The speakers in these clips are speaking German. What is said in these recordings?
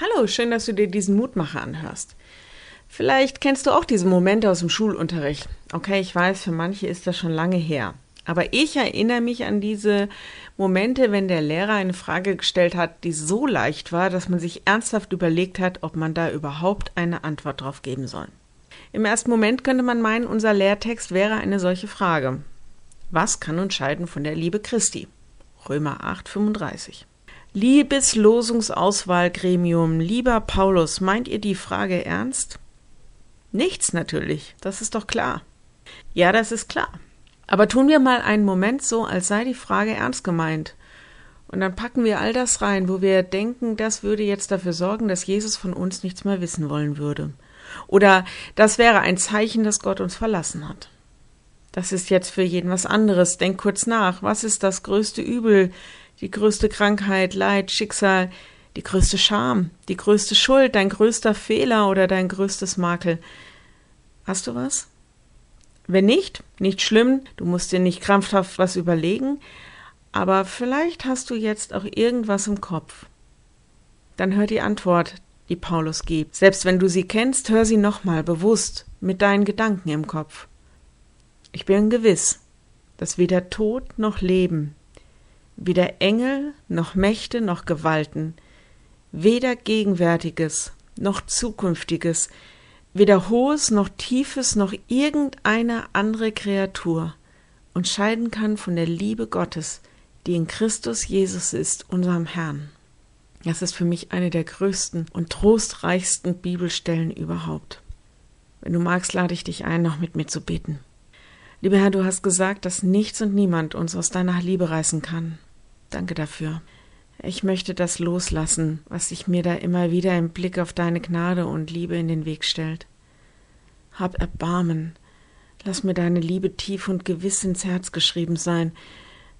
Hallo, schön, dass du dir diesen Mutmacher anhörst. Vielleicht kennst du auch diese Momente aus dem Schulunterricht. Okay, ich weiß, für manche ist das schon lange her. Aber ich erinnere mich an diese Momente, wenn der Lehrer eine Frage gestellt hat, die so leicht war, dass man sich ernsthaft überlegt hat, ob man da überhaupt eine Antwort drauf geben soll. Im ersten Moment könnte man meinen, unser Lehrtext wäre eine solche Frage. Was kann uns scheiden von der Liebe Christi? Römer 8, 35. Liebes Losungsauswahlgremium, lieber Paulus, meint ihr die Frage ernst? Nichts natürlich, das ist doch klar. Ja, das ist klar. Aber tun wir mal einen Moment so, als sei die Frage ernst gemeint. Und dann packen wir all das rein, wo wir denken, das würde jetzt dafür sorgen, dass Jesus von uns nichts mehr wissen wollen würde. Oder das wäre ein Zeichen, dass Gott uns verlassen hat. Das ist jetzt für jeden was anderes. Denk kurz nach. Was ist das größte Übel, die größte Krankheit, Leid, Schicksal, die größte Scham, die größte Schuld, dein größter Fehler oder dein größtes Makel. Hast du was? Wenn nicht, nicht schlimm, du musst dir nicht krampfhaft was überlegen, aber vielleicht hast du jetzt auch irgendwas im Kopf. Dann hör die Antwort, die Paulus gibt. Selbst wenn du sie kennst, hör sie nochmal bewusst mit deinen Gedanken im Kopf. Ich bin gewiss, dass weder Tod noch Leben, weder Engel noch Mächte noch Gewalten, weder Gegenwärtiges noch Zukünftiges, weder Hohes noch Tiefes noch irgendeine andere Kreatur und scheiden kann von der Liebe Gottes, die in Christus Jesus ist, unserem Herrn. Das ist für mich eine der größten und trostreichsten Bibelstellen überhaupt. Wenn du magst, lade ich dich ein, noch mit mir zu beten. Lieber Herr, du hast gesagt, dass nichts und niemand uns aus deiner Liebe reißen kann. Danke dafür. Ich möchte das loslassen, was sich mir da immer wieder im Blick auf deine Gnade und Liebe in den Weg stellt. Hab Erbarmen. Lass mir deine Liebe tief und gewiss ins Herz geschrieben sein,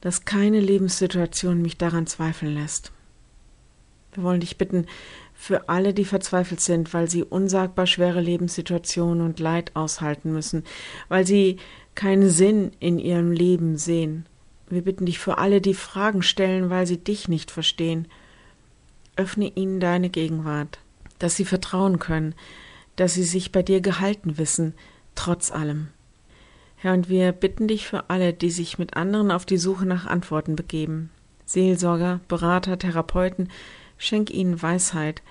dass keine Lebenssituation mich daran zweifeln lässt. Wir wollen dich bitten, für alle, die verzweifelt sind, weil sie unsagbar schwere Lebenssituationen und Leid aushalten müssen, weil sie keinen Sinn in ihrem Leben sehen, wir bitten dich für alle, die Fragen stellen, weil sie dich nicht verstehen. Öffne ihnen deine Gegenwart, dass sie vertrauen können, dass sie sich bei dir gehalten wissen, trotz allem. Herr, und wir bitten dich für alle, die sich mit anderen auf die Suche nach Antworten begeben. Seelsorger, Berater, Therapeuten, schenk ihnen Weisheit,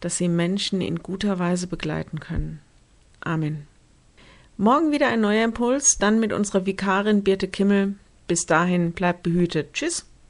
dass sie Menschen in guter Weise begleiten können. Amen. Morgen wieder ein neuer Impuls, dann mit unserer Vikarin Birte Kimmel. Bis dahin bleibt behütet. Tschüss.